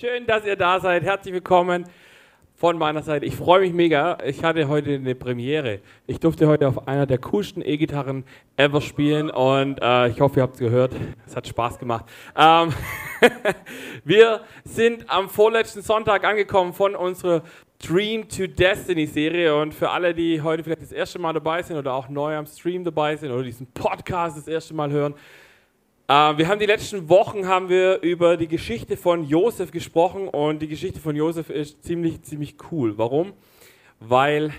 Schön, dass ihr da seid. Herzlich willkommen von meiner Seite. Ich freue mich mega. Ich hatte heute eine Premiere. Ich durfte heute auf einer der coolsten E-Gitarren ever spielen und äh, ich hoffe, ihr habt es gehört. Es hat Spaß gemacht. Ähm wir sind am vorletzten Sonntag angekommen von unserer Dream to Destiny Serie und für alle, die heute vielleicht das erste Mal dabei sind oder auch neu am Stream dabei sind oder diesen Podcast das erste Mal hören, wir haben die letzten Wochen haben wir über die Geschichte von Josef gesprochen und die Geschichte von Josef ist ziemlich, ziemlich cool. Warum? Weil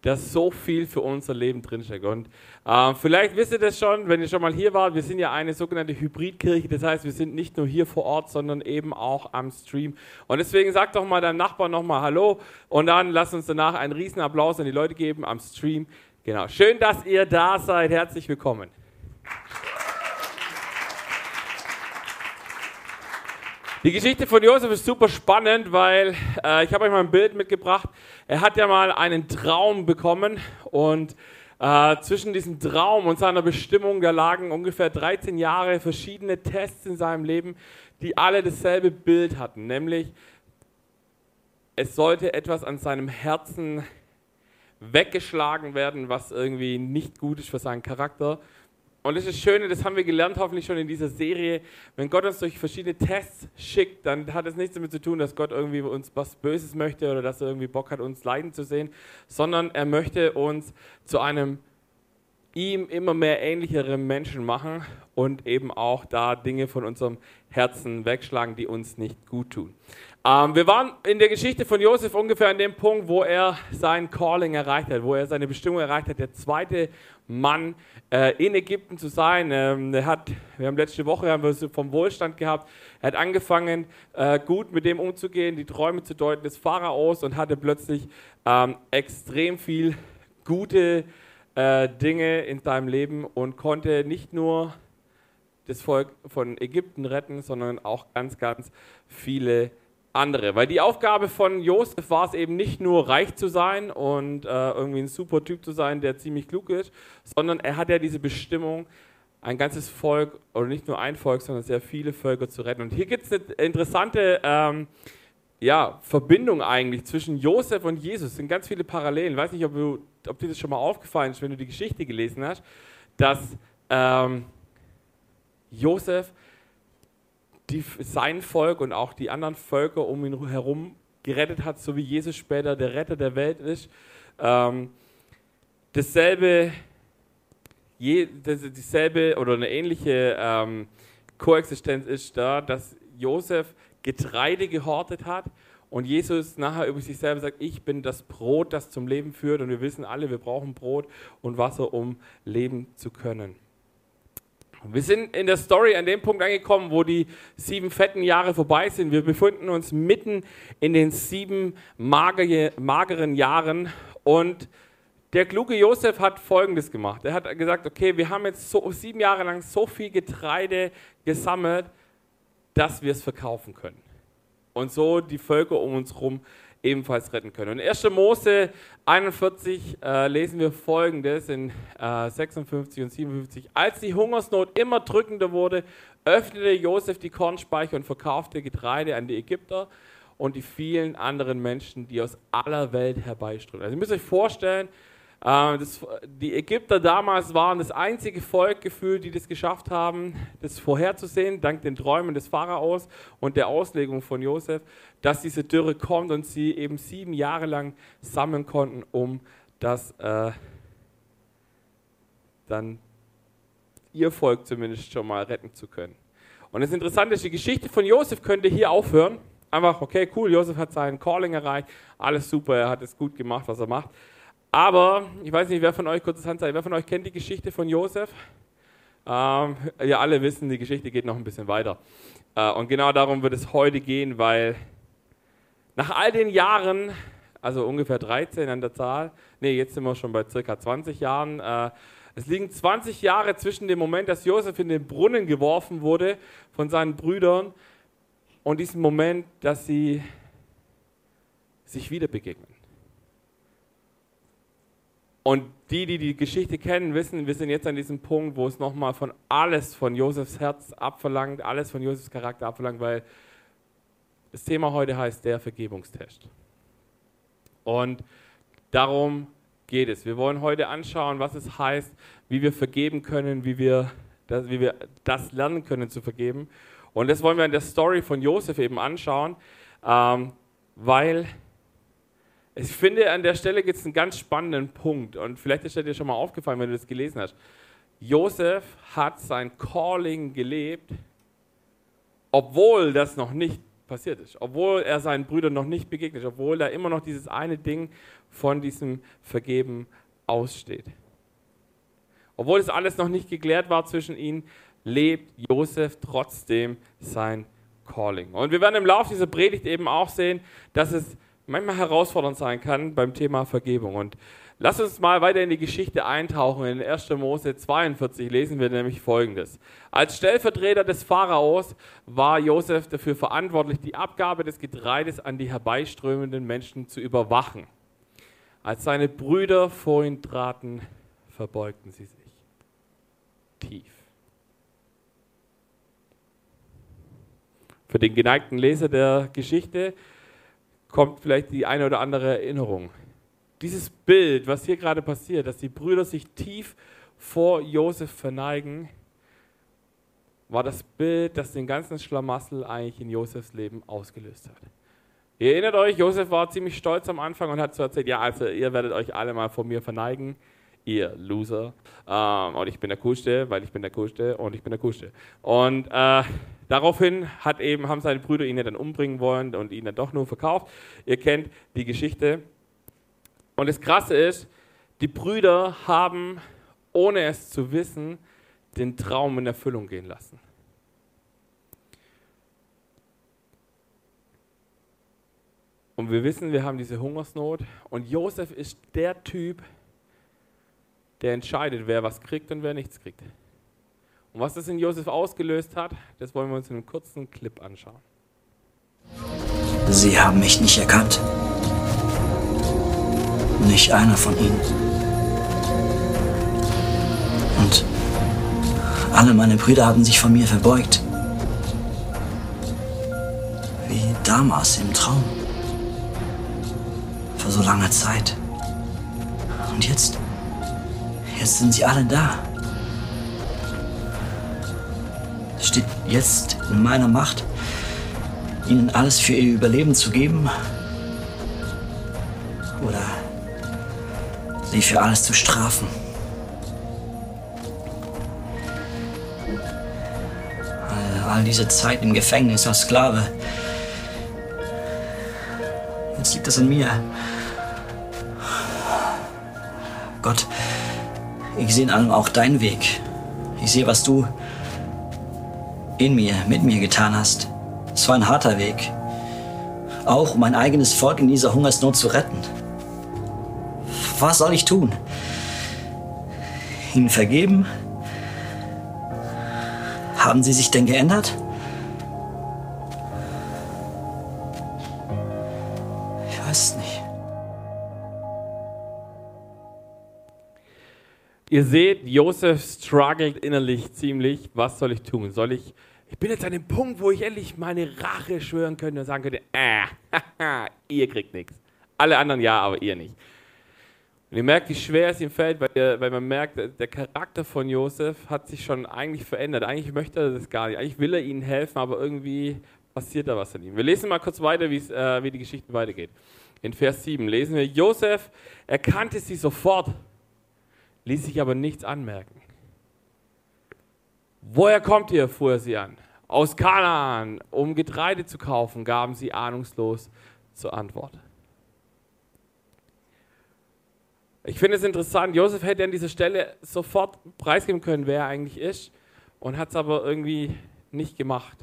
da so viel für unser Leben drinsteckt. Und äh, vielleicht wisst ihr das schon, wenn ihr schon mal hier wart, wir sind ja eine sogenannte Hybridkirche, das heißt, wir sind nicht nur hier vor Ort, sondern eben auch am Stream. Und deswegen sag doch mal deinem Nachbarn nochmal Hallo und dann lasst uns danach einen riesen Applaus an die Leute geben am Stream. Genau, schön, dass ihr da seid, herzlich willkommen. Die Geschichte von Josef ist super spannend, weil äh, ich habe euch mal ein Bild mitgebracht. Er hat ja mal einen Traum bekommen und äh, zwischen diesem Traum und seiner Bestimmung, da lagen ungefähr 13 Jahre verschiedene Tests in seinem Leben, die alle dasselbe Bild hatten, nämlich es sollte etwas an seinem Herzen weggeschlagen werden, was irgendwie nicht gut ist für seinen Charakter. Und das ist das Schöne, das haben wir gelernt hoffentlich schon in dieser Serie. Wenn Gott uns durch verschiedene Tests schickt, dann hat es nichts damit zu tun, dass Gott irgendwie uns was Böses möchte oder dass er irgendwie Bock hat, uns leiden zu sehen, sondern er möchte uns zu einem ihm immer mehr ähnlicheren Menschen machen und eben auch da Dinge von unserem Herzen wegschlagen, die uns nicht gut tun. Ähm, wir waren in der Geschichte von Josef ungefähr an dem Punkt, wo er sein Calling erreicht hat, wo er seine Bestimmung erreicht hat, der zweite Mann äh, in Ägypten zu sein. Ähm, er hat, wir haben letzte Woche haben wir vom Wohlstand gehabt. Er hat angefangen, äh, gut mit dem umzugehen, die Träume zu deuten des Pharaos und hatte plötzlich ähm, extrem viel gute äh, Dinge in seinem Leben und konnte nicht nur das Volk von Ägypten retten, sondern auch ganz, ganz viele andere. Weil die Aufgabe von Josef war es eben nicht nur reich zu sein und äh, irgendwie ein super Typ zu sein, der ziemlich klug ist, sondern er hat ja diese Bestimmung, ein ganzes Volk, oder nicht nur ein Volk, sondern sehr viele Völker zu retten. Und hier gibt es eine interessante ähm, ja, Verbindung eigentlich zwischen Josef und Jesus. Es sind ganz viele Parallelen. Ich weiß nicht, ob, du, ob dir das schon mal aufgefallen ist, wenn du die Geschichte gelesen hast, dass ähm, Josef die, sein Volk und auch die anderen Völker um ihn herum gerettet hat, so wie Jesus später der Retter der Welt ist. Ähm, dasselbe, je, das, dieselbe oder eine ähnliche ähm, Koexistenz ist da, dass Josef Getreide gehortet hat und Jesus nachher über sich selber sagt, ich bin das Brot, das zum Leben führt und wir wissen alle, wir brauchen Brot und Wasser, um leben zu können. Wir sind in der Story an dem Punkt angekommen, wo die sieben fetten Jahre vorbei sind. Wir befinden uns mitten in den sieben mageren Jahren und der kluge Josef hat Folgendes gemacht. Er hat gesagt, okay, wir haben jetzt so, sieben Jahre lang so viel Getreide gesammelt, dass wir es verkaufen können. Und so die Völker um uns herum ebenfalls retten können. Und in 1. Mose 41 äh, lesen wir folgendes in äh, 56 und 57. Als die Hungersnot immer drückender wurde, öffnete Josef die Kornspeicher und verkaufte Getreide an die Ägypter und die vielen anderen Menschen, die aus aller Welt herbeiströmen. Also ihr müsst euch vorstellen, das, die Ägypter damals waren das einzige Volk gefühlt, die das geschafft haben, das vorherzusehen, dank den Träumen des Pharaos und der Auslegung von Josef, dass diese Dürre kommt und sie eben sieben Jahre lang sammeln konnten, um das äh, dann ihr Volk zumindest schon mal retten zu können. Und das Interessante ist, die Geschichte von Josef könnte hier aufhören. Einfach, okay, cool, Josef hat seinen Calling erreicht, alles super, er hat es gut gemacht, was er macht. Aber ich weiß nicht, wer von euch, kurzes Handzeichen, wer von euch kennt die Geschichte von Josef? Ähm, ja, alle wissen, die Geschichte geht noch ein bisschen weiter. Äh, und genau darum wird es heute gehen, weil nach all den Jahren, also ungefähr 13 an der Zahl, nee, jetzt sind wir schon bei circa 20 Jahren, äh, es liegen 20 Jahre zwischen dem Moment, dass Josef in den Brunnen geworfen wurde von seinen Brüdern und diesem Moment, dass sie sich wieder begegnen. Und die, die die Geschichte kennen, wissen, wir sind jetzt an diesem Punkt, wo es nochmal von alles von Josefs Herz abverlangt, alles von Josefs Charakter abverlangt, weil Das Thema heute heißt der Vergebungstest. Und darum geht es. Wir wollen heute anschauen, was es heißt, wie wir vergeben können, wie wir das, wie wir das lernen können zu vergeben. Und das wollen wir in der Story von Josef eben anschauen, ähm, weil ich finde, an der Stelle gibt es einen ganz spannenden Punkt. Und vielleicht ist dir schon mal aufgefallen, wenn du das gelesen hast. Josef hat sein Calling gelebt, obwohl das noch nicht passiert ist, obwohl er seinen Brüdern noch nicht begegnet ist, obwohl da immer noch dieses eine Ding von diesem Vergeben aussteht. Obwohl es alles noch nicht geklärt war zwischen ihnen, lebt Josef trotzdem sein Calling. Und wir werden im Laufe dieser Predigt eben auch sehen, dass es manchmal herausfordernd sein kann beim Thema Vergebung. Und lass uns mal weiter in die Geschichte eintauchen. In 1. Mose 42 lesen wir nämlich Folgendes. Als Stellvertreter des Pharaos war Josef dafür verantwortlich, die Abgabe des Getreides an die herbeiströmenden Menschen zu überwachen. Als seine Brüder vor ihn traten, verbeugten sie sich tief. Für den geneigten Leser der Geschichte kommt vielleicht die eine oder andere Erinnerung. Dieses Bild, was hier gerade passiert, dass die Brüder sich tief vor Josef verneigen, war das Bild, das den ganzen Schlamassel eigentlich in Josefs Leben ausgelöst hat. Ihr erinnert euch, Josef war ziemlich stolz am Anfang und hat so erzählt, ja, also ihr werdet euch alle mal vor mir verneigen, ihr Loser. Ähm, und ich bin der Coolste, weil ich bin der Coolste und ich bin der Coolste. Und äh, Daraufhin hat eben, haben seine Brüder ihn ja dann umbringen wollen und ihn dann doch nur verkauft. Ihr kennt die Geschichte. Und das Krasse ist, die Brüder haben, ohne es zu wissen, den Traum in Erfüllung gehen lassen. Und wir wissen, wir haben diese Hungersnot. Und Josef ist der Typ, der entscheidet, wer was kriegt und wer nichts kriegt. Und was das in Josef ausgelöst hat, das wollen wir uns in einem kurzen Clip anschauen. Sie haben mich nicht erkannt. Nicht einer von ihnen. Und alle meine Brüder haben sich von mir verbeugt. Wie damals im Traum. Vor so langer Zeit. Und jetzt, jetzt sind sie alle da. steht jetzt in meiner Macht, ihnen alles für ihr Überleben zu geben oder sie für alles zu strafen. All diese Zeit im Gefängnis als Sklave. Jetzt liegt das an mir. Gott, ich sehe in allem auch deinen Weg. Ich sehe, was du in mir, mit mir getan hast. Es war ein harter Weg. Auch um mein eigenes Volk in dieser Hungersnot zu retten. Was soll ich tun? Ihnen vergeben? Haben Sie sich denn geändert? Ihr seht, Josef struggelt innerlich ziemlich. Was soll ich tun? Soll ich ich bin jetzt an dem Punkt, wo ich endlich meine Rache schwören könnte und sagen könnte, äh, ihr kriegt nichts. Alle anderen ja, aber ihr nicht. Und ihr merkt, wie schwer es ihm fällt, weil, ihr, weil man merkt, der Charakter von Josef hat sich schon eigentlich verändert. Eigentlich möchte er das gar nicht. Eigentlich will er ihnen helfen, aber irgendwie passiert da was an ihm. Wir lesen mal kurz weiter, äh, wie die Geschichte weitergeht. In Vers 7 lesen wir, Josef erkannte sie sofort, ließ sich aber nichts anmerken. Woher kommt ihr? fuhr er sie an. Aus Kanaan, um Getreide zu kaufen, gaben sie ahnungslos zur Antwort. Ich finde es interessant, Josef hätte an dieser Stelle sofort preisgeben können, wer er eigentlich ist, und hat es aber irgendwie nicht gemacht.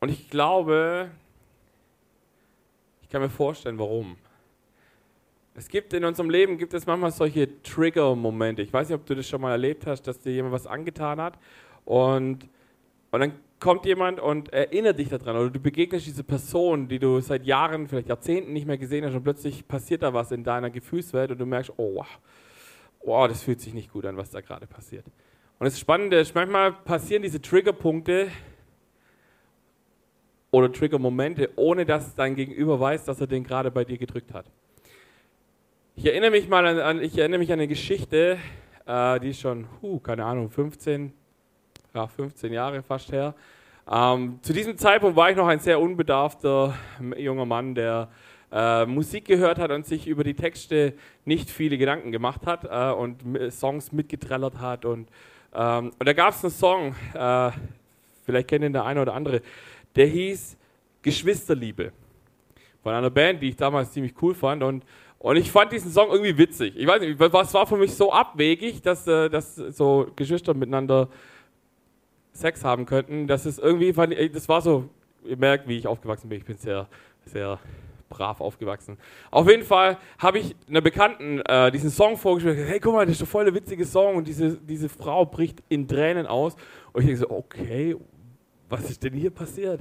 Und ich glaube, ich kann mir vorstellen, warum. Es gibt in unserem Leben gibt es manchmal solche Trigger-Momente. Ich weiß nicht, ob du das schon mal erlebt hast, dass dir jemand was angetan hat und, und dann kommt jemand und erinnert dich daran oder du begegnest diese Person, die du seit Jahren, vielleicht Jahrzehnten nicht mehr gesehen hast und plötzlich passiert da was in deiner Gefühlswelt und du merkst, oh, wow, das fühlt sich nicht gut an, was da gerade passiert. Und das Spannende ist, manchmal passieren diese Triggerpunkte oder Trigger-Momente, ohne dass dein Gegenüber weiß, dass er den gerade bei dir gedrückt hat. Ich erinnere mich mal an, an ich erinnere mich an eine Geschichte, äh, die ist schon, huh, keine Ahnung, 15, ja, 15 Jahre fast her. Ähm, zu diesem Zeitpunkt war ich noch ein sehr unbedarfter junger Mann, der äh, Musik gehört hat und sich über die Texte nicht viele Gedanken gemacht hat äh, und Songs mitgetrellert hat. Und, ähm, und da gab es einen Song, äh, vielleicht kennt ihn der eine oder andere, der hieß Geschwisterliebe. Von einer Band, die ich damals ziemlich cool fand. Und, und ich fand diesen Song irgendwie witzig. Ich weiß nicht, was war für mich so abwegig, dass, äh, dass so Geschwister miteinander Sex haben könnten, das ist irgendwie, das war so, ihr merkt, wie ich aufgewachsen bin, ich bin sehr, sehr brav aufgewachsen. Auf jeden Fall habe ich einer Bekannten äh, diesen Song vorgespielt, hey, guck mal, das ist doch voll der witzige Song und diese, diese Frau bricht in Tränen aus und ich denke so, okay, was ist denn hier passiert?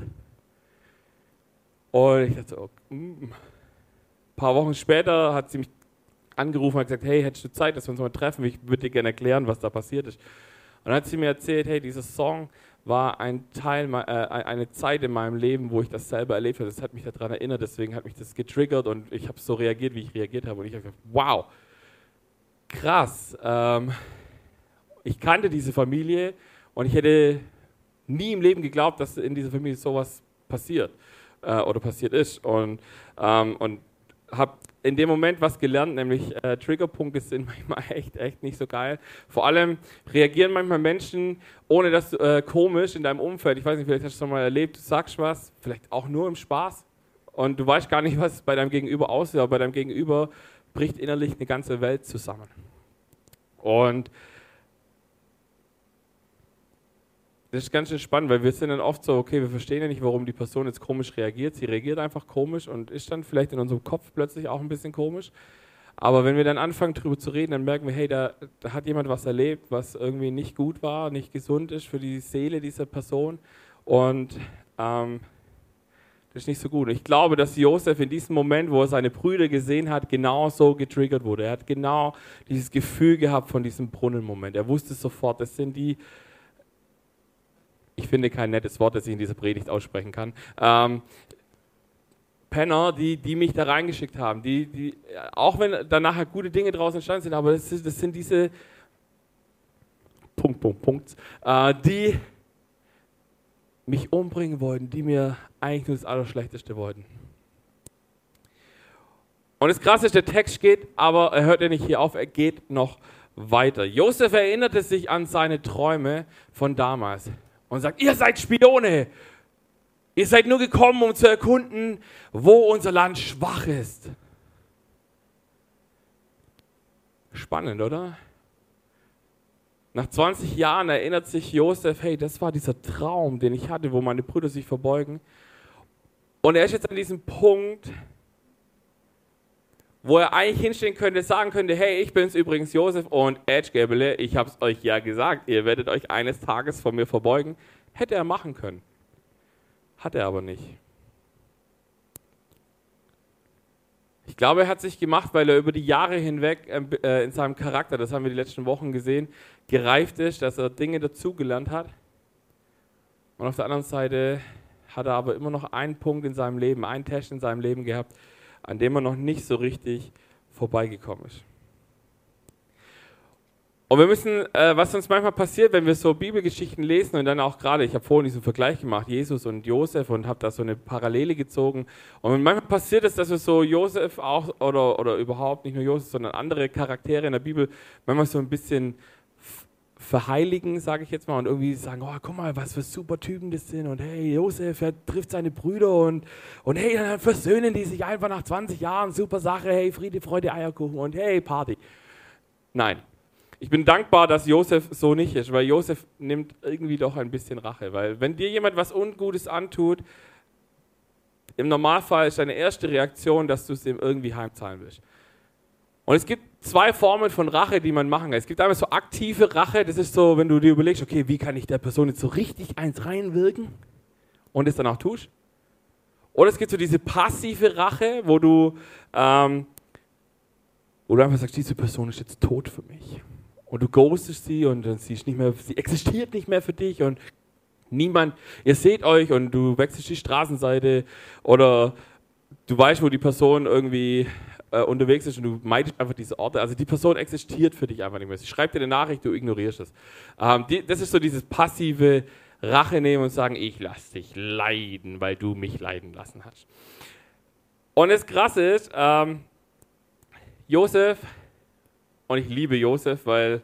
Und ich dachte so, okay. ein paar Wochen später hat sie mich angerufen und gesagt, hey, hättest du Zeit, dass wir uns mal treffen? Ich würde dir gerne erklären, was da passiert ist. Und dann hat sie mir erzählt, hey, dieser Song war ein Teil, äh, eine Zeit in meinem Leben, wo ich das selber erlebt habe. Das hat mich daran erinnert, deswegen hat mich das getriggert und ich habe so reagiert, wie ich reagiert habe. Und ich habe gesagt, wow, krass. Ähm, ich kannte diese Familie und ich hätte nie im Leben geglaubt, dass in dieser Familie sowas passiert äh, oder passiert ist. Und, ähm, und habe in dem Moment was gelernt, nämlich äh, Triggerpunkte sind manchmal echt, echt nicht so geil. Vor allem reagieren manchmal Menschen, ohne dass du äh, komisch in deinem Umfeld, ich weiß nicht, vielleicht hast du es schon mal erlebt, du sagst was, vielleicht auch nur im Spaß und du weißt gar nicht, was bei deinem Gegenüber aussieht, aber bei deinem Gegenüber bricht innerlich eine ganze Welt zusammen. Und das ist ganz schön spannend, weil wir sind dann oft so, okay, wir verstehen ja nicht, warum die Person jetzt komisch reagiert. Sie reagiert einfach komisch und ist dann vielleicht in unserem Kopf plötzlich auch ein bisschen komisch. Aber wenn wir dann anfangen, darüber zu reden, dann merken wir, hey, da, da, hat jemand was erlebt, was irgendwie nicht gut war, nicht gesund ist für die Seele dieser Person. Und ähm, das ist nicht so gut. Ich glaube, dass Josef in diesem Moment, wo er seine Brüder gesehen hat, genau so getriggert wurde. Er hat genau dieses Gefühl gehabt von diesem Brunnenmoment. Er wusste sofort, das sind die ich finde kein nettes Wort, das ich in dieser Predigt aussprechen kann. Ähm, Penner, die, die mich da reingeschickt haben, die, die, auch wenn da nachher gute Dinge draußen entstanden sind, aber das, ist, das sind diese Punkt, Punkt, Punkt, äh, die mich umbringen wollten, die mir eigentlich nur das Allerschlechteste wollten. Und das Krasse ist, der Text geht, aber er hört ja nicht hier auf, er geht noch weiter. Josef erinnerte sich an seine Träume von damals und sagt, ihr seid Spione. Ihr seid nur gekommen, um zu erkunden, wo unser Land schwach ist. Spannend, oder? Nach 20 Jahren erinnert sich Josef, hey, das war dieser Traum, den ich hatte, wo meine Brüder sich verbeugen. Und er ist jetzt an diesem Punkt, wo er eigentlich hinstehen könnte, sagen könnte, hey, ich bin's übrigens Josef und Edge Gäbele, ich hab's euch ja gesagt, ihr werdet euch eines Tages von mir verbeugen. Hätte er machen können. Hat er aber nicht. Ich glaube, er hat sich gemacht, weil er über die Jahre hinweg ähm, äh, in seinem Charakter, das haben wir die letzten Wochen gesehen, gereift ist, dass er Dinge dazugelernt hat. Und auf der anderen Seite hat er aber immer noch einen Punkt in seinem Leben, einen Test in seinem Leben gehabt, an dem er noch nicht so richtig vorbeigekommen ist. Und wir müssen, äh, was uns manchmal passiert, wenn wir so Bibelgeschichten lesen und dann auch gerade, ich habe vorhin diesen Vergleich gemacht, Jesus und Josef und habe da so eine Parallele gezogen. Und manchmal passiert es, dass wir so Josef auch oder, oder überhaupt nicht nur Josef, sondern andere Charaktere in der Bibel manchmal so ein bisschen verheiligen, sage ich jetzt mal, und irgendwie sagen, oh, guck mal, was für super Typen das sind und hey, Josef, er trifft seine Brüder und, und hey, dann versöhnen die sich einfach nach 20 Jahren, super Sache, hey, Friede, Freude, Eierkuchen und hey, Party. Nein. Ich bin dankbar, dass Josef so nicht ist, weil Josef nimmt irgendwie doch ein bisschen Rache, weil wenn dir jemand was Ungutes antut, im Normalfall ist deine erste Reaktion, dass du es ihm irgendwie heimzahlen willst. Und es gibt zwei Formen von Rache, die man machen kann. Es gibt einmal so aktive Rache, das ist so, wenn du dir überlegst, okay, wie kann ich der Person jetzt so richtig eins reinwirken und es dann auch tust. Oder es gibt so diese passive Rache, wo du, ähm, wo du einfach sagst, diese Person ist jetzt tot für mich. Und du ghostest sie und sie, ist nicht mehr, sie existiert nicht mehr für dich und Niemand, ihr seht euch und du wechselst die Straßenseite oder du weißt, wo die Person irgendwie äh, unterwegs ist und du meidest einfach diese Orte. Also die Person existiert für dich einfach nicht mehr. Sie schreibt dir eine Nachricht, du ignorierst es. Ähm, die, das ist so dieses passive Rache nehmen und sagen, ich lass dich leiden, weil du mich leiden lassen hast. Und das Krasse ist, ähm, Josef, und ich liebe Josef, weil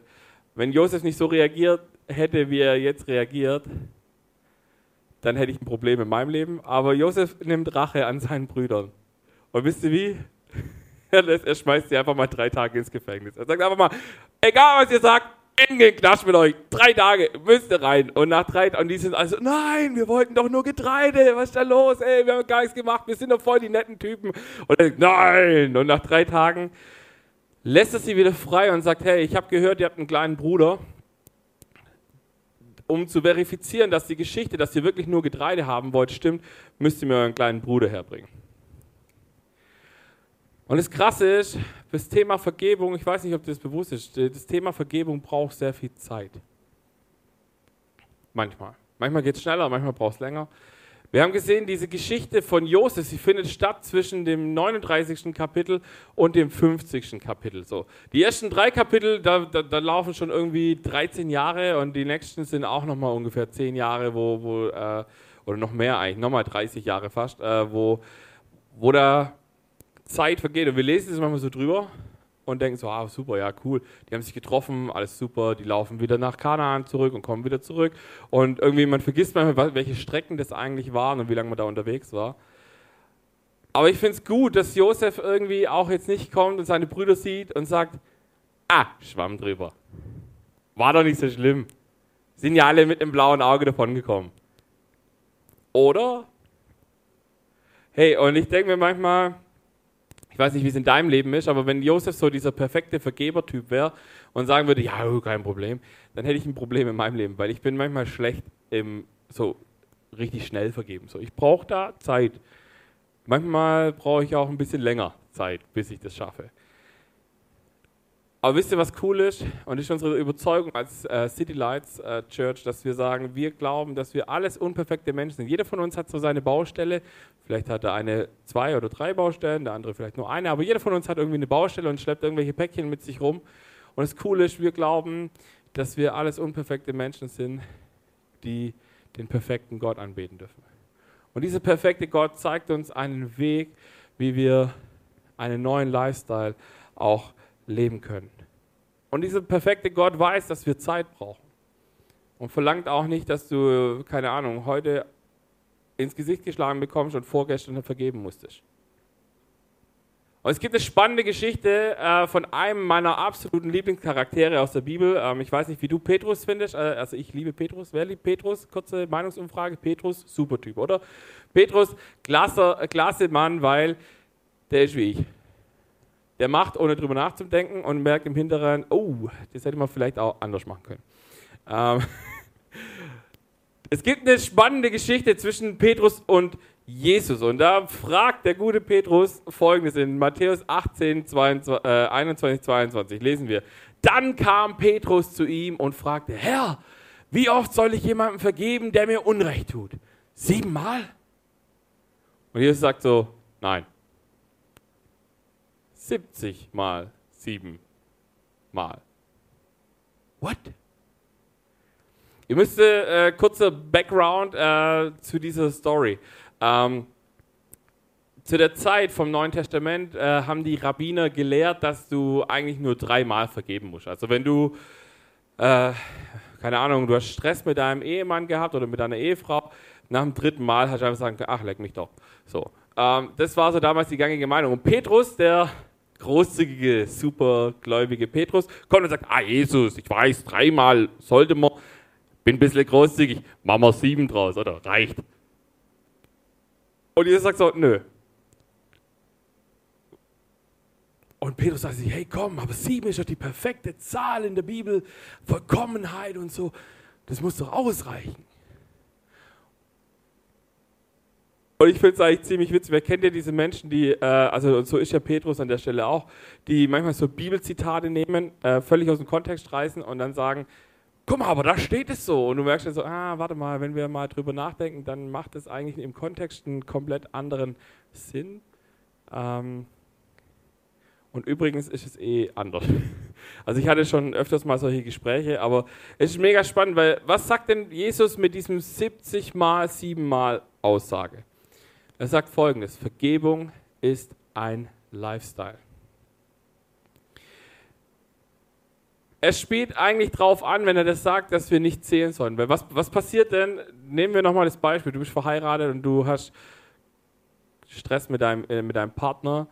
wenn Josef nicht so reagiert hätte, wie er jetzt reagiert, dann hätte ich ein Problem in meinem Leben. Aber Josef nimmt Rache an seinen Brüdern. Und wisst ihr wie? er schmeißt sie einfach mal drei Tage ins Gefängnis. Er sagt einfach mal, egal was ihr sagt, in den Knast mit euch. Drei Tage müsst ihr rein. Und nach drei und die sind also, nein, wir wollten doch nur Getreide. Was ist da los? Ey, wir haben gar nichts gemacht. Wir sind doch voll die netten Typen. Und er sagt, nein. Und nach drei Tagen lässt er sie wieder frei und sagt, hey, ich habe gehört, ihr habt einen kleinen Bruder um zu verifizieren, dass die Geschichte, dass ihr wirklich nur Getreide haben wollt, stimmt, müsst ihr mir euren kleinen Bruder herbringen. Und das Krasse ist, das Thema Vergebung, ich weiß nicht, ob dir das bewusst ist, das Thema Vergebung braucht sehr viel Zeit. Manchmal. Manchmal geht es schneller, manchmal braucht es länger. Wir haben gesehen, diese Geschichte von Josef, sie findet statt zwischen dem 39. Kapitel und dem 50. Kapitel. So. Die ersten drei Kapitel, da, da, da laufen schon irgendwie 13 Jahre und die nächsten sind auch nochmal ungefähr 10 Jahre, wo, wo äh, oder noch mehr eigentlich, nochmal 30 Jahre fast, äh, wo, wo da Zeit vergeht. Und wir lesen es manchmal so drüber und denken so, ah, super, ja, cool. Die haben sich getroffen, alles super, die laufen wieder nach Kanaan zurück und kommen wieder zurück. Und irgendwie, man vergisst manchmal, welche Strecken das eigentlich waren und wie lange man da unterwegs war. Aber ich finde es gut, dass Josef irgendwie auch jetzt nicht kommt und seine Brüder sieht und sagt, ah, schwamm drüber. War doch nicht so schlimm. Sind ja alle mit dem blauen Auge davongekommen. Oder? Hey, und ich denke mir manchmal, ich weiß nicht, wie es in deinem Leben ist, aber wenn Josef so dieser perfekte Vergebertyp wäre und sagen würde, ja, oh, kein Problem, dann hätte ich ein Problem in meinem Leben, weil ich bin manchmal schlecht im so richtig schnell vergeben. So, ich brauche da Zeit. Manchmal brauche ich auch ein bisschen länger Zeit, bis ich das schaffe. Aber wisst ihr, was cool ist? Und ist unsere Überzeugung als äh, City Lights äh, Church, dass wir sagen, wir glauben, dass wir alles unperfekte Menschen sind. Jeder von uns hat so seine Baustelle. Vielleicht hat er eine, zwei oder drei Baustellen, der andere vielleicht nur eine. Aber jeder von uns hat irgendwie eine Baustelle und schleppt irgendwelche Päckchen mit sich rum. Und das Coole ist, wir glauben, dass wir alles unperfekte Menschen sind, die den perfekten Gott anbeten dürfen. Und dieser perfekte Gott zeigt uns einen Weg, wie wir einen neuen Lifestyle auch leben können. Und dieser perfekte Gott weiß, dass wir Zeit brauchen. Und verlangt auch nicht, dass du, keine Ahnung, heute ins Gesicht geschlagen bekommst und vorgestern vergeben musstest. Und es gibt eine spannende Geschichte äh, von einem meiner absoluten Lieblingscharaktere aus der Bibel. Ähm, ich weiß nicht, wie du Petrus findest. Äh, also ich liebe Petrus. Wer liebt Petrus? Kurze Meinungsumfrage. Petrus, super Typ, oder? Petrus, klasse, klasse Mann, weil der ist wie ich der macht, ohne drüber nachzudenken und merkt im Hinteren, oh, das hätte man vielleicht auch anders machen können. Ähm es gibt eine spannende Geschichte zwischen Petrus und Jesus. Und da fragt der gute Petrus folgendes in Matthäus 18, 22, äh, 21, 22. Lesen wir. Dann kam Petrus zu ihm und fragte: Herr, wie oft soll ich jemandem vergeben, der mir Unrecht tut? Siebenmal? Und Jesus sagt so: Nein, 70 mal 7 mal. What? Ihr müsst äh, kurzer Background äh, zu dieser Story. Ähm, zu der Zeit vom Neuen Testament äh, haben die Rabbiner gelehrt, dass du eigentlich nur dreimal vergeben musst. Also wenn du, äh, keine Ahnung, du hast Stress mit deinem Ehemann gehabt oder mit deiner Ehefrau, nach dem dritten Mal hast du einfach gesagt, ach, leck mich doch. So, ähm, das war so damals die gängige Meinung. Und Petrus, der großzügige, supergläubige Petrus kommt und sagt, ah Jesus, ich weiß, dreimal sollte man, bin ein bisschen großzügig, machen wir sieben draus, oder? Reicht. Und Jesus sagt so, nö. Und Petrus sagt sich, hey komm, aber sieben ist doch die perfekte Zahl in der Bibel, Vollkommenheit und so, das muss doch ausreichen. Und ich finde es eigentlich ziemlich witzig. Wer kennt ja diese Menschen, die, äh, also so ist ja Petrus an der Stelle auch, die manchmal so Bibelzitate nehmen, äh, völlig aus dem Kontext reißen und dann sagen, guck mal, aber da steht es so. Und du merkst dann so, ah, warte mal, wenn wir mal drüber nachdenken, dann macht es eigentlich im Kontext einen komplett anderen Sinn. Ähm und übrigens ist es eh anders. Also ich hatte schon öfters mal solche Gespräche, aber es ist mega spannend, weil was sagt denn Jesus mit diesem 70 mal 7 mal Aussage? Er sagt folgendes, Vergebung ist ein Lifestyle. Es spielt eigentlich darauf an, wenn er das sagt, dass wir nicht zählen sollen. Weil was, was passiert denn? Nehmen wir nochmal das Beispiel. Du bist verheiratet und du hast Stress mit deinem, äh, mit deinem Partner.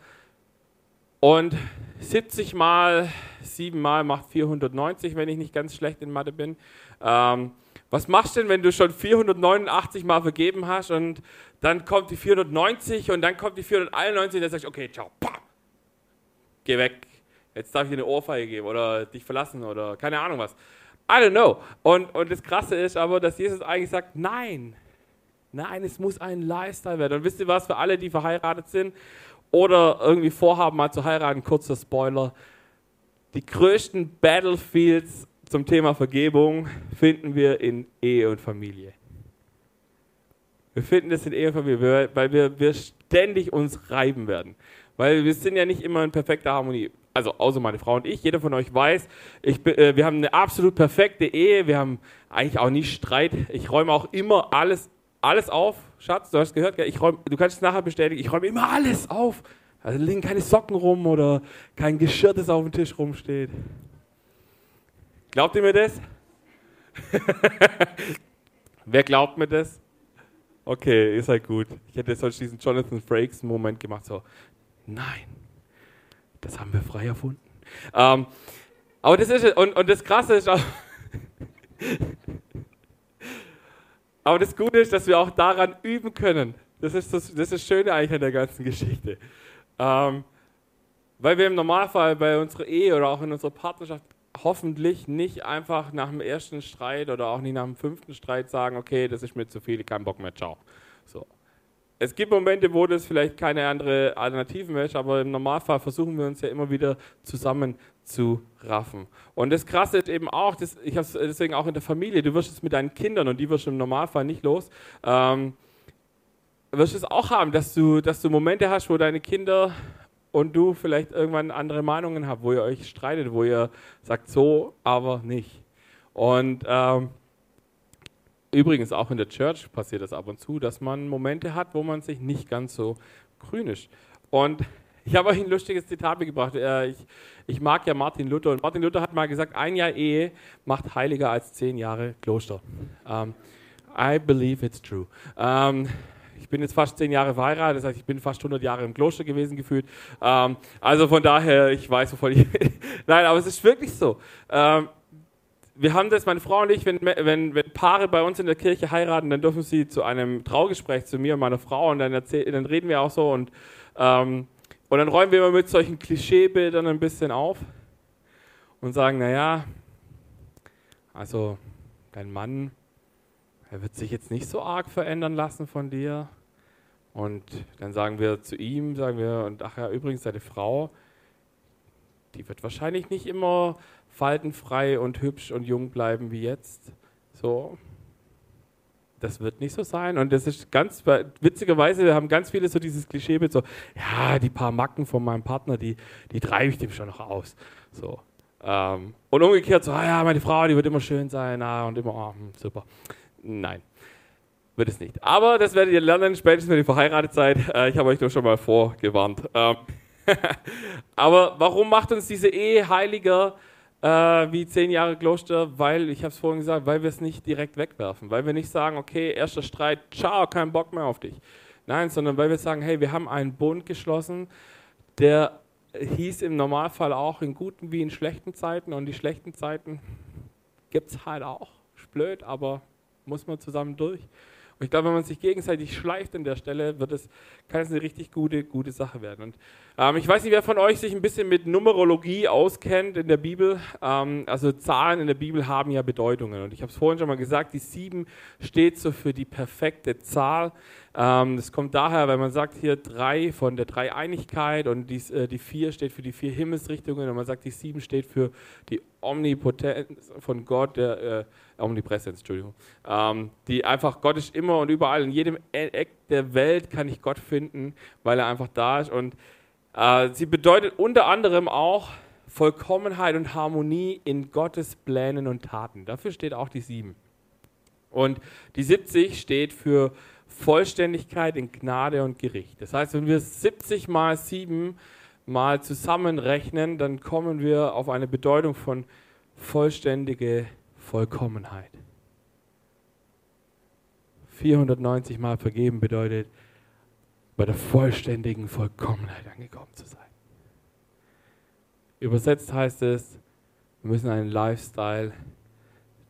Und 70 mal 7 mal macht 490, wenn ich nicht ganz schlecht in Mathe bin. Ähm, was machst du denn, wenn du schon 489 mal vergeben hast und dann kommt die 490 und dann kommt die 491 und dann sagst du, okay, ciao, pah, geh weg, jetzt darf ich dir eine Ohrfeige geben oder dich verlassen oder keine Ahnung was. I don't know. Und, und das Krasse ist aber, dass Jesus eigentlich sagt, nein, nein, es muss ein Lifestyle werden. Und wisst ihr was, für alle, die verheiratet sind oder irgendwie vorhaben, mal zu heiraten, kurzer Spoiler, die größten Battlefields zum Thema Vergebung finden wir in Ehe und Familie. Wir finden das in Ehe und Familie, weil wir, wir ständig uns reiben werden. Weil wir sind ja nicht immer in perfekter Harmonie. Also außer meine Frau und ich. Jeder von euch weiß, ich, äh, wir haben eine absolut perfekte Ehe. Wir haben eigentlich auch nie Streit. Ich räume auch immer alles, alles auf. Schatz, du hast gehört, ich räum, du kannst es nachher bestätigen, ich räume immer alles auf. Also liegen keine Socken rum oder kein Geschirr, das auf dem Tisch rumsteht. Glaubt ihr mir das? Wer glaubt mir das? Okay, ihr seid gut. Ich hätte sonst diesen Jonathan Frakes-Moment gemacht, so, nein, das haben wir frei erfunden. Ähm, aber das ist, und, und das Krasse ist auch, aber das Gute ist, dass wir auch daran üben können. Das ist das, das, ist das Schöne eigentlich an der ganzen Geschichte. Ähm, weil wir im Normalfall bei unserer Ehe oder auch in unserer Partnerschaft hoffentlich nicht einfach nach dem ersten Streit oder auch nicht nach dem fünften Streit sagen, okay, das ist mir zu viel, kein Bock mehr, ciao. So. Es gibt Momente, wo das vielleicht keine andere Alternative mehr ist, aber im Normalfall versuchen wir uns ja immer wieder zusammen zu raffen. Und das Krasse ist eben auch, das, ich habe es deswegen auch in der Familie, du wirst es mit deinen Kindern und die wirst du im Normalfall nicht los, ähm, wirst es auch haben, dass du, dass du Momente hast, wo deine Kinder und du vielleicht irgendwann andere Meinungen habt, wo ihr euch streitet, wo ihr sagt, so, aber nicht. Und ähm, übrigens auch in der Church passiert das ab und zu, dass man Momente hat, wo man sich nicht ganz so grün ist. Und ich habe euch ein lustiges Zitat mitgebracht. Äh, ich, ich, mag ja Martin Luther und Martin Luther hat mal gesagt, ein Jahr Ehe macht heiliger als zehn Jahre Kloster. Um, ähm, I believe it's true. Um, ähm, ich bin jetzt fast zehn Jahre verheiratet, das heißt, ich bin fast 100 Jahre im Kloster gewesen gefühlt. Ähm, also von daher, ich weiß, wovon ich. Nein, aber es ist wirklich so. Ähm, wir haben das, meine Frau und ich, wenn, wenn, wenn Paare bei uns in der Kirche heiraten, dann dürfen sie zu einem Traugespräch zu mir und meiner Frau und dann, erzähl, dann reden wir auch so und, ähm, und dann räumen wir immer mit solchen Klischeebildern ein bisschen auf und sagen, naja, also dein Mann, er wird sich jetzt nicht so arg verändern lassen von dir. Und dann sagen wir zu ihm, sagen wir, und ach ja, übrigens, seine Frau, die wird wahrscheinlich nicht immer faltenfrei und hübsch und jung bleiben wie jetzt. So. Das wird nicht so sein. Und das ist ganz, witzigerweise, wir haben ganz viele so dieses Klischee mit so, ja, die paar Macken von meinem Partner, die, die treibe ich dem schon noch aus. So. Ähm, und umgekehrt so, ah ja, meine Frau, die wird immer schön sein, ah, und immer, oh, super. Nein, wird es nicht. Aber das werdet ihr lernen, spätestens wenn ihr verheiratet seid. Äh, ich habe euch nur schon mal vorgewarnt. Ähm Aber warum macht uns diese Ehe heiliger äh, wie zehn Jahre Kloster? Weil, ich habe es vorhin gesagt, weil wir es nicht direkt wegwerfen. Weil wir nicht sagen, okay, erster Streit, ciao, kein Bock mehr auf dich. Nein, sondern weil wir sagen, hey, wir haben einen Bund geschlossen, der hieß im Normalfall auch in guten wie in schlechten Zeiten. Und die schlechten Zeiten gibt es halt auch. Ist blöd, aber muss man zusammen durch. Und ich glaube, wenn man sich gegenseitig schleift an der Stelle, wird es, kann es eine richtig gute, gute Sache werden. Und ähm, ich weiß nicht, wer von euch sich ein bisschen mit Numerologie auskennt in der Bibel. Ähm, also Zahlen in der Bibel haben ja Bedeutungen. Und ich habe es vorhin schon mal gesagt, die sieben steht so für die perfekte Zahl. Ähm, das kommt daher, weil man sagt hier drei von der Dreieinigkeit und die, äh, die vier steht für die vier Himmelsrichtungen und man sagt, die sieben steht für die Omnipotenz von Gott, der äh, Omnipräsenz, Entschuldigung. Ähm, die einfach, Gott ist immer und überall, in jedem Eck der Welt kann ich Gott finden, weil er einfach da ist. Und äh, sie bedeutet unter anderem auch Vollkommenheit und Harmonie in Gottes Plänen und Taten. Dafür steht auch die sieben. Und die 70 steht für Vollständigkeit in Gnade und Gericht. Das heißt, wenn wir 70 mal 7 mal zusammenrechnen, dann kommen wir auf eine Bedeutung von vollständige Vollkommenheit. 490 Mal vergeben bedeutet, bei der vollständigen Vollkommenheit angekommen zu sein. Übersetzt heißt es, wir müssen einen Lifestyle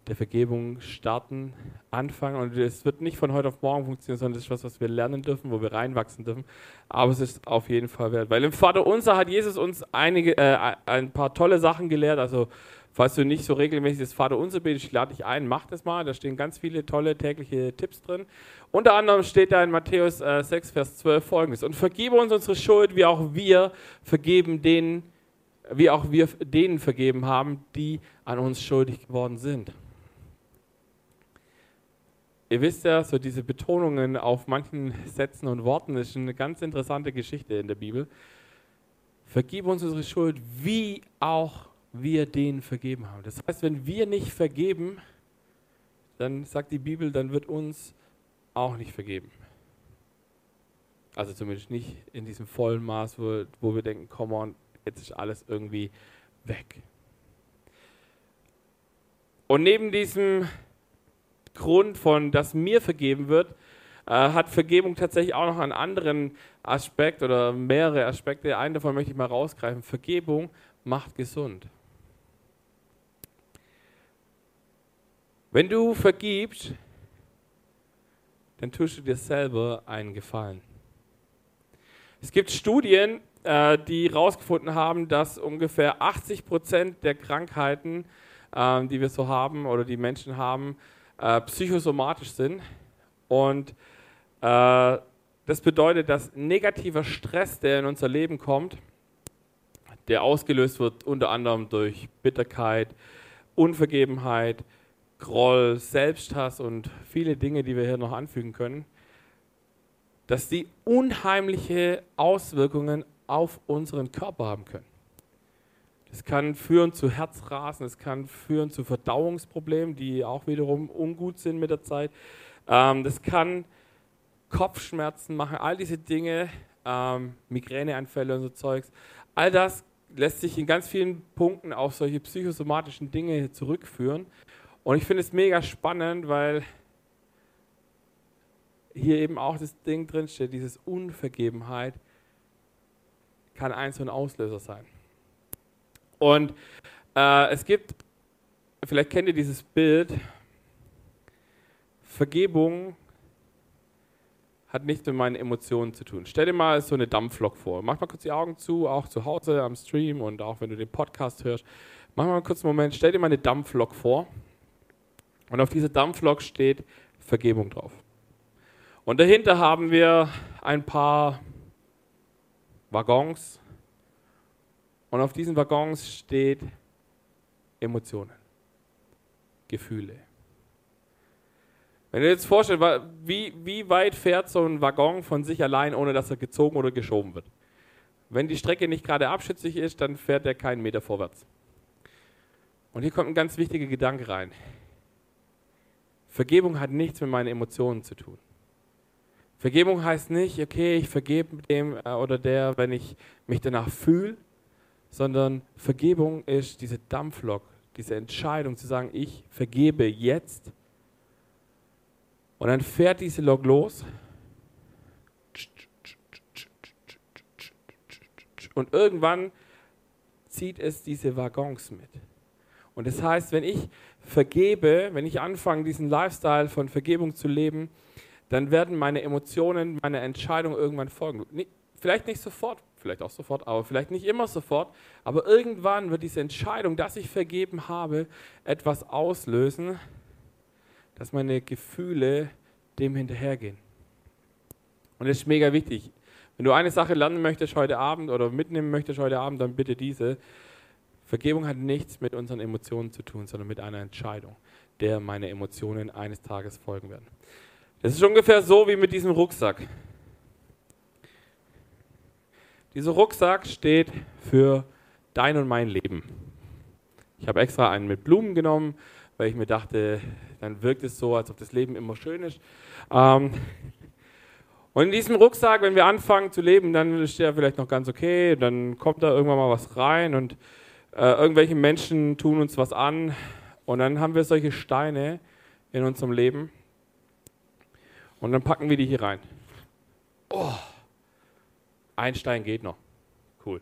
der Vergebung starten, anfangen. Und es wird nicht von heute auf morgen funktionieren, sondern es ist was, was wir lernen dürfen, wo wir reinwachsen dürfen. Aber es ist auf jeden Fall wert. Weil im Vater Unser hat Jesus uns einige, äh, ein paar tolle Sachen gelehrt. Also, falls du nicht so regelmäßig das Vater Unser betest, ich lade dich ein, mach das mal. Da stehen ganz viele tolle tägliche Tipps drin. Unter anderem steht da in Matthäus äh, 6, Vers 12 folgendes: Und vergebe uns unsere Schuld, wie auch wir vergeben denen, wie auch wir denen vergeben haben, die an uns schuldig geworden sind. Ihr wisst ja, so diese Betonungen auf manchen Sätzen und Worten ist eine ganz interessante Geschichte in der Bibel. Vergib uns unsere Schuld, wie auch wir denen vergeben haben. Das heißt, wenn wir nicht vergeben, dann sagt die Bibel, dann wird uns auch nicht vergeben. Also zumindest nicht in diesem vollen Maß, wo, wo wir denken, komm on, jetzt ist alles irgendwie weg. Und neben diesem Grund von, dass mir vergeben wird, äh, hat Vergebung tatsächlich auch noch einen anderen Aspekt oder mehrere Aspekte. Einen davon möchte ich mal rausgreifen. Vergebung macht gesund. Wenn du vergibst, dann tust du dir selber einen Gefallen. Es gibt Studien, äh, die herausgefunden haben, dass ungefähr 80 Prozent der Krankheiten, äh, die wir so haben oder die Menschen haben, äh, psychosomatisch sind. Und äh, das bedeutet, dass negativer Stress, der in unser Leben kommt, der ausgelöst wird unter anderem durch Bitterkeit, Unvergebenheit, Groll, Selbsthass und viele Dinge, die wir hier noch anfügen können, dass die unheimliche Auswirkungen auf unseren Körper haben können. Es kann führen zu Herzrasen, es kann führen zu Verdauungsproblemen, die auch wiederum ungut sind mit der Zeit. Ähm, das kann Kopfschmerzen machen, all diese Dinge, ähm, Migräneanfälle und so Zeugs. All das lässt sich in ganz vielen Punkten auf solche psychosomatischen Dinge zurückführen. Und ich finde es mega spannend, weil hier eben auch das Ding drinsteht, dieses Unvergebenheit kann ein so ein Auslöser sein. Und äh, es gibt, vielleicht kennt ihr dieses Bild, Vergebung hat nichts mit meinen Emotionen zu tun. Stell dir mal so eine Dampflok vor. Mach mal kurz die Augen zu, auch zu Hause am Stream und auch wenn du den Podcast hörst. Mach mal kurz einen Moment. Stell dir mal eine Dampflok vor. Und auf dieser Dampflok steht Vergebung drauf. Und dahinter haben wir ein paar Waggons, und auf diesen Waggons steht Emotionen, Gefühle. Wenn du dir jetzt vorstellst, wie, wie weit fährt so ein Waggon von sich allein, ohne dass er gezogen oder geschoben wird? Wenn die Strecke nicht gerade abschützig ist, dann fährt er keinen Meter vorwärts. Und hier kommt ein ganz wichtiger Gedanke rein. Vergebung hat nichts mit meinen Emotionen zu tun. Vergebung heißt nicht, okay, ich vergebe dem äh, oder der, wenn ich mich danach fühle, sondern Vergebung ist diese Dampflok, diese Entscheidung zu sagen, ich vergebe jetzt. Und dann fährt diese Lok los. Und irgendwann zieht es diese Waggons mit. Und das heißt, wenn ich vergebe, wenn ich anfange, diesen Lifestyle von Vergebung zu leben, dann werden meine Emotionen, meine Entscheidungen irgendwann folgen. Vielleicht nicht sofort, vielleicht auch sofort, aber vielleicht nicht immer sofort. Aber irgendwann wird diese Entscheidung, dass ich vergeben habe, etwas auslösen, dass meine Gefühle dem hinterhergehen. Und das ist mega wichtig. Wenn du eine Sache lernen möchtest heute Abend oder mitnehmen möchtest heute Abend, dann bitte diese. Vergebung hat nichts mit unseren Emotionen zu tun, sondern mit einer Entscheidung, der meine Emotionen eines Tages folgen werden. Das ist ungefähr so wie mit diesem Rucksack. Dieser Rucksack steht für dein und mein Leben. Ich habe extra einen mit Blumen genommen, weil ich mir dachte, dann wirkt es so, als ob das Leben immer schön ist. Ähm, und in diesem Rucksack, wenn wir anfangen zu leben, dann ist der vielleicht noch ganz okay, dann kommt da irgendwann mal was rein und äh, irgendwelche Menschen tun uns was an und dann haben wir solche Steine in unserem Leben und dann packen wir die hier rein. Oh, ein Stein geht noch. Cool.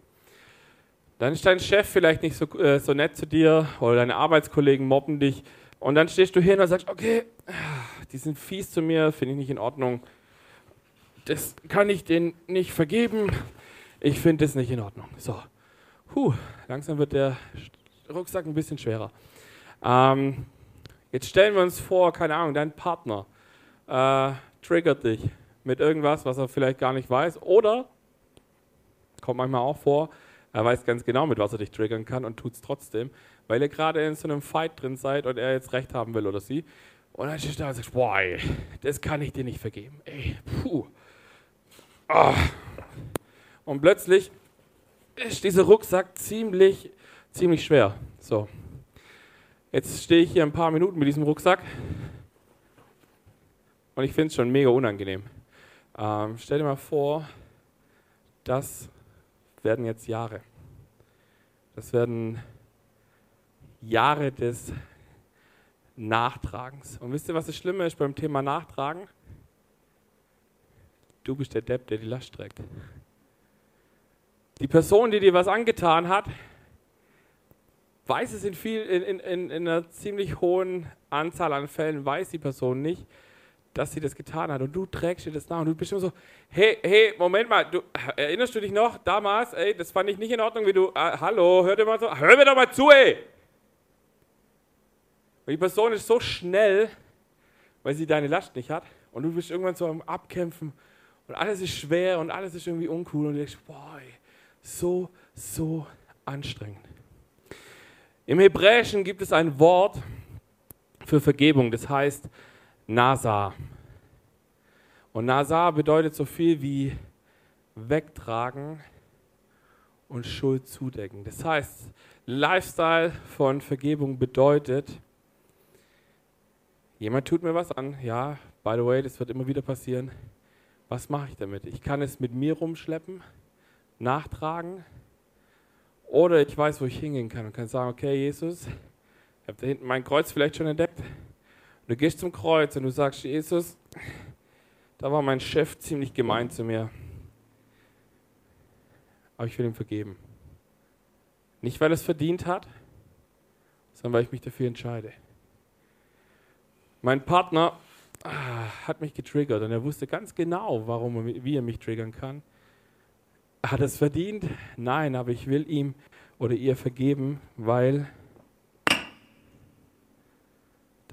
Dann ist dein Chef vielleicht nicht so, äh, so nett zu dir oder deine Arbeitskollegen mobben dich und dann stehst du hier und sagst, okay, die sind fies zu mir, finde ich nicht in Ordnung. Das kann ich denen nicht vergeben. Ich finde das nicht in Ordnung. So, Puh, langsam wird der Rucksack ein bisschen schwerer. Ähm, jetzt stellen wir uns vor, keine Ahnung, dein Partner äh, triggert dich mit irgendwas, was er vielleicht gar nicht weiß. Oder, kommt manchmal auch vor, er weiß ganz genau, mit was er dich triggern kann und tut es trotzdem, weil ihr gerade in so einem Fight drin seid und er jetzt recht haben will oder sie. Und dann stehst du da und sagst, boah, das kann ich dir nicht vergeben. Ey, puh. Oh. Und plötzlich ist dieser Rucksack ziemlich, ziemlich schwer. So. Jetzt stehe ich hier ein paar Minuten mit diesem Rucksack und ich finde es schon mega unangenehm. Ähm, stell dir mal vor, das werden jetzt Jahre. Das werden Jahre des Nachtragens. Und wisst ihr, was das Schlimme ist beim Thema Nachtragen? Du bist der Depp, der die Last trägt. Die Person, die dir was angetan hat, weiß es in, viel, in, in, in einer ziemlich hohen Anzahl an Fällen, weiß die Person nicht, dass sie das getan hat. Und du trägst dir das nach und du bist immer so, hey, hey, Moment mal, du, erinnerst du dich noch damals, ey, das fand ich nicht in Ordnung, wie du, äh, hallo, hör dir mal so, hör mir doch mal zu, ey. Und die Person ist so schnell, weil sie deine Last nicht hat und du bist irgendwann so am Abkämpfen und alles ist schwer und alles ist irgendwie uncool und du denkst, boah, so, so anstrengend. Im Hebräischen gibt es ein Wort für Vergebung, das heißt Nasa. Und Nasa bedeutet so viel wie wegtragen und Schuld zudecken. Das heißt, Lifestyle von Vergebung bedeutet, jemand tut mir was an, ja, by the way, das wird immer wieder passieren. Was mache ich damit? Ich kann es mit mir rumschleppen nachtragen. Oder ich weiß, wo ich hingehen kann und kann sagen, okay, Jesus, habe da hinten mein Kreuz vielleicht schon entdeckt. Du gehst zum Kreuz und du sagst, Jesus, da war mein Chef ziemlich gemein zu mir. Aber ich will ihm vergeben. Nicht, weil er es verdient hat, sondern weil ich mich dafür entscheide. Mein Partner ah, hat mich getriggert und er wusste ganz genau, warum, wie er mich triggern kann. Hat es verdient? Nein, aber ich will ihm oder ihr vergeben, weil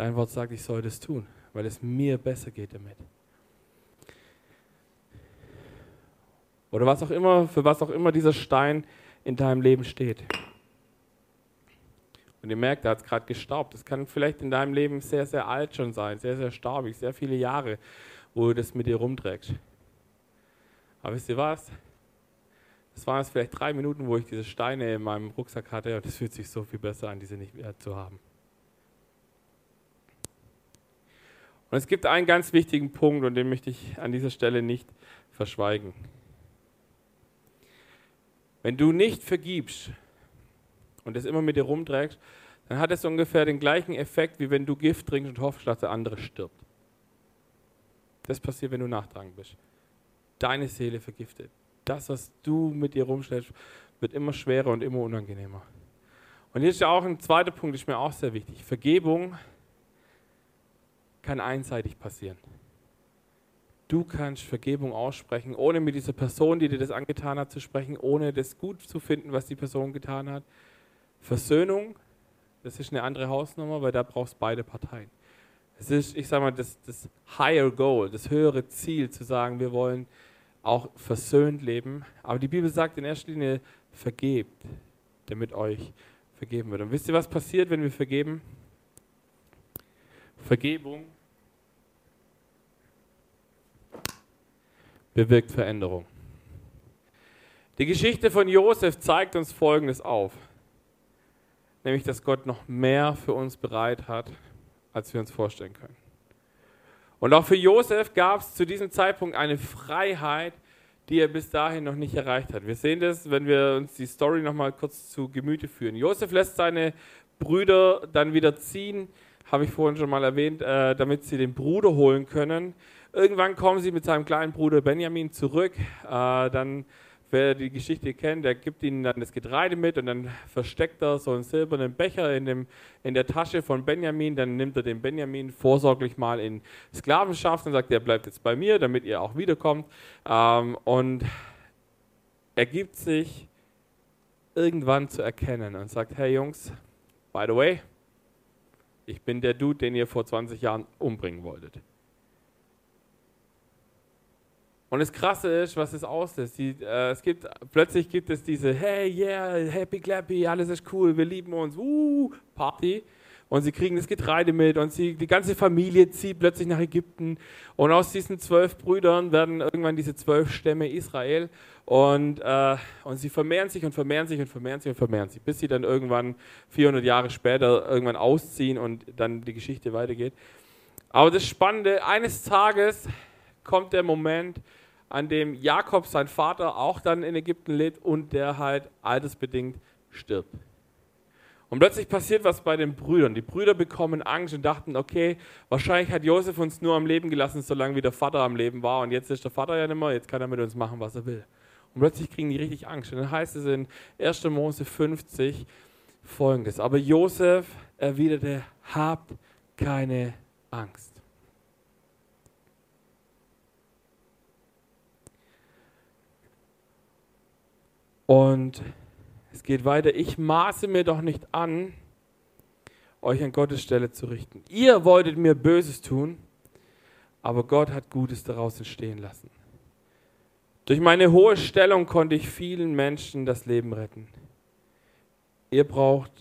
dein Wort sagt, ich soll das tun, weil es mir besser geht damit. Oder was auch immer, für was auch immer dieser Stein in deinem Leben steht. Und ihr merkt, er hat es gerade gestaubt. Das kann vielleicht in deinem Leben sehr, sehr alt schon sein, sehr, sehr staubig, sehr viele Jahre, wo du das mit dir rumträgst. Aber wisst ihr was? Das waren jetzt vielleicht drei Minuten, wo ich diese Steine in meinem Rucksack hatte und es fühlt sich so viel besser an, diese nicht mehr zu haben. Und es gibt einen ganz wichtigen Punkt und den möchte ich an dieser Stelle nicht verschweigen. Wenn du nicht vergibst und es immer mit dir rumträgst, dann hat es ungefähr den gleichen Effekt, wie wenn du Gift trinkst und hoffst, dass der andere stirbt. Das passiert, wenn du nachtragend bist. Deine Seele vergiftet das, was du mit dir rumstellst, wird immer schwerer und immer unangenehmer. Und hier ist ja auch ein zweiter Punkt, ist mir auch sehr wichtig. Vergebung kann einseitig passieren. Du kannst Vergebung aussprechen, ohne mit dieser Person, die dir das angetan hat, zu sprechen, ohne das gut zu finden, was die Person getan hat. Versöhnung, das ist eine andere Hausnummer, weil da brauchst beide Parteien. Es ist, ich sage mal, das, das higher goal, das höhere Ziel, zu sagen, wir wollen auch versöhnt leben. Aber die Bibel sagt in erster Linie, vergebt, damit euch vergeben wird. Und wisst ihr, was passiert, wenn wir vergeben? Vergebung bewirkt Veränderung. Die Geschichte von Josef zeigt uns Folgendes auf, nämlich dass Gott noch mehr für uns bereit hat, als wir uns vorstellen können. Und auch für Josef gab es zu diesem Zeitpunkt eine Freiheit, die er bis dahin noch nicht erreicht hat. Wir sehen das, wenn wir uns die Story noch mal kurz zu Gemüte führen. Josef lässt seine Brüder dann wieder ziehen, habe ich vorhin schon mal erwähnt, äh, damit sie den Bruder holen können. Irgendwann kommen sie mit seinem kleinen Bruder Benjamin zurück. Äh, dann Wer die Geschichte kennt, der gibt ihnen dann das Getreide mit und dann versteckt er so einen silbernen Becher in, dem, in der Tasche von Benjamin. Dann nimmt er den Benjamin vorsorglich mal in Sklavenschaft und sagt, der bleibt jetzt bei mir, damit ihr auch wiederkommt. Ähm, und er gibt sich irgendwann zu erkennen und sagt, hey Jungs, by the way, ich bin der Dude, den ihr vor 20 Jahren umbringen wolltet. Und das Krasse ist, was es auslöst. Die, äh, es gibt, plötzlich gibt es diese Hey, yeah, happy, clappy, alles ist cool, wir lieben uns, uh, Party. Und sie kriegen das Getreide mit und sie, die ganze Familie zieht plötzlich nach Ägypten. Und aus diesen zwölf Brüdern werden irgendwann diese zwölf Stämme Israel. Und, äh, und sie vermehren sich und vermehren sich und vermehren sich und vermehren sich, bis sie dann irgendwann 400 Jahre später irgendwann ausziehen und dann die Geschichte weitergeht. Aber das Spannende, eines Tages kommt der Moment, an dem Jakob, sein Vater, auch dann in Ägypten lebt und der halt altersbedingt stirbt. Und plötzlich passiert was bei den Brüdern. Die Brüder bekommen Angst und dachten, okay, wahrscheinlich hat Josef uns nur am Leben gelassen, solange wie der Vater am Leben war. Und jetzt ist der Vater ja nicht mehr, jetzt kann er mit uns machen, was er will. Und plötzlich kriegen die richtig Angst. Und dann heißt es in 1. Mose 50 folgendes. Aber Josef erwiderte, habt keine Angst. Und es geht weiter, ich maße mir doch nicht an, euch an Gottes Stelle zu richten. Ihr wolltet mir Böses tun, aber Gott hat Gutes daraus entstehen lassen. Durch meine hohe Stellung konnte ich vielen Menschen das Leben retten. Ihr braucht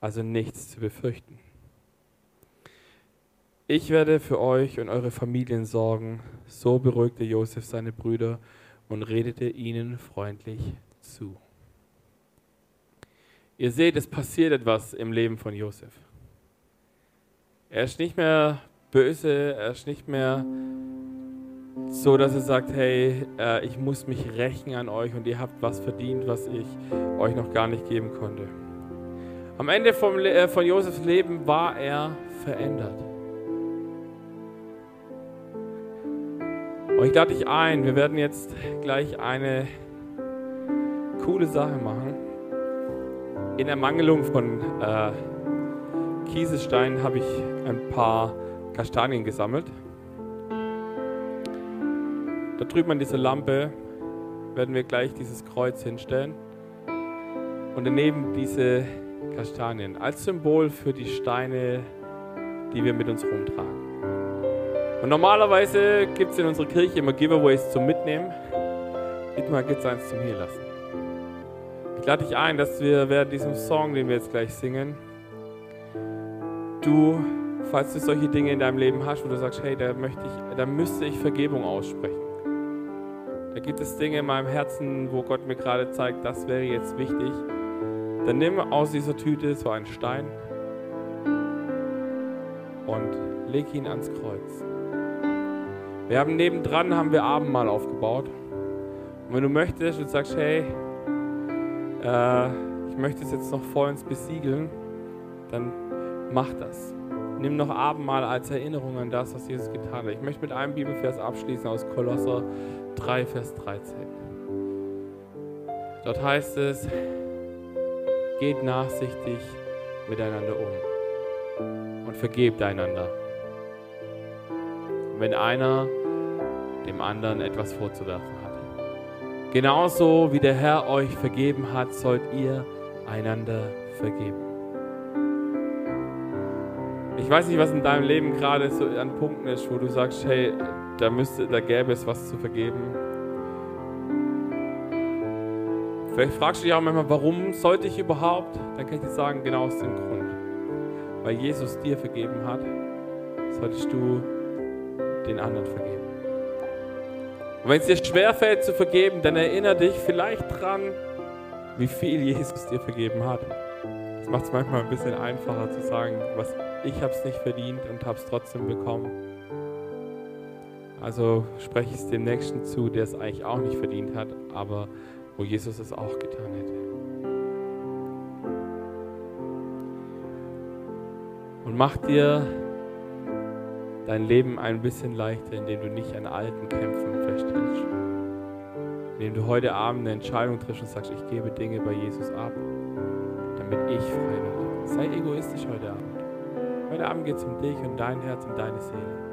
also nichts zu befürchten. Ich werde für euch und eure Familien sorgen. So beruhigte Josef seine Brüder und redete ihnen freundlich zu. Ihr seht, es passiert etwas im Leben von Josef. Er ist nicht mehr böse, er ist nicht mehr so, dass er sagt, hey, äh, ich muss mich rächen an euch und ihr habt was verdient, was ich euch noch gar nicht geben konnte. Am Ende vom, äh, von Josefs Leben war er verändert. Und ich lade dich ein, wir werden jetzt gleich eine coole Sache machen. In Ermangelung von äh, Kieselsteinen habe ich ein paar Kastanien gesammelt. Da drüben an dieser Lampe werden wir gleich dieses Kreuz hinstellen und daneben diese Kastanien als Symbol für die Steine, die wir mit uns rumtragen. Und normalerweise gibt es in unserer Kirche immer Giveaways zum Mitnehmen. Diesmal gibt es eins zum Hier lassen. Ich lade dich ein, dass wir während diesem Song, den wir jetzt gleich singen, du, falls du solche Dinge in deinem Leben hast, wo du sagst, hey, da möchte ich, da müsste ich Vergebung aussprechen. Da gibt es Dinge in meinem Herzen, wo Gott mir gerade zeigt, das wäre jetzt wichtig. Dann nimm aus dieser Tüte so einen Stein und leg ihn ans Kreuz. Wir haben nebendran haben wir Abendmahl aufgebaut. Und wenn du möchtest und sagst, hey, äh, ich möchte es jetzt noch vollends besiegeln, dann mach das. Nimm noch Abendmahl als Erinnerung an das, was Jesus getan hat. Ich möchte mit einem Bibelvers abschließen aus Kolosser 3, Vers 13. Dort heißt es, geht nachsichtig miteinander um und vergebt einander. Wenn einer dem anderen etwas vorzuwerfen hat. Genauso wie der Herr euch vergeben hat, sollt ihr einander vergeben. Ich weiß nicht, was in deinem Leben gerade so an Punkten ist, wo du sagst, hey, da müsste, da gäbe es was zu vergeben. Vielleicht fragst du dich auch manchmal, warum sollte ich überhaupt? Dann kann ich dir sagen, genau aus dem Grund. Weil Jesus dir vergeben hat, solltest du den anderen vergeben. Und wenn es dir schwerfällt zu vergeben, dann erinnere dich vielleicht dran, wie viel Jesus dir vergeben hat. Das macht es manchmal ein bisschen einfacher zu sagen, was ich habe es nicht verdient und habe es trotzdem bekommen. Also spreche ich es dem Nächsten zu, der es eigentlich auch nicht verdient hat, aber wo Jesus es auch getan hätte. Und mach dir dein Leben ein bisschen leichter, indem du nicht an alten Kämpfen festhältst. Indem du heute Abend eine Entscheidung triffst und sagst, ich gebe Dinge bei Jesus ab, damit ich frei werde. Sei egoistisch heute Abend. Heute Abend geht es um dich und dein Herz und deine Seele.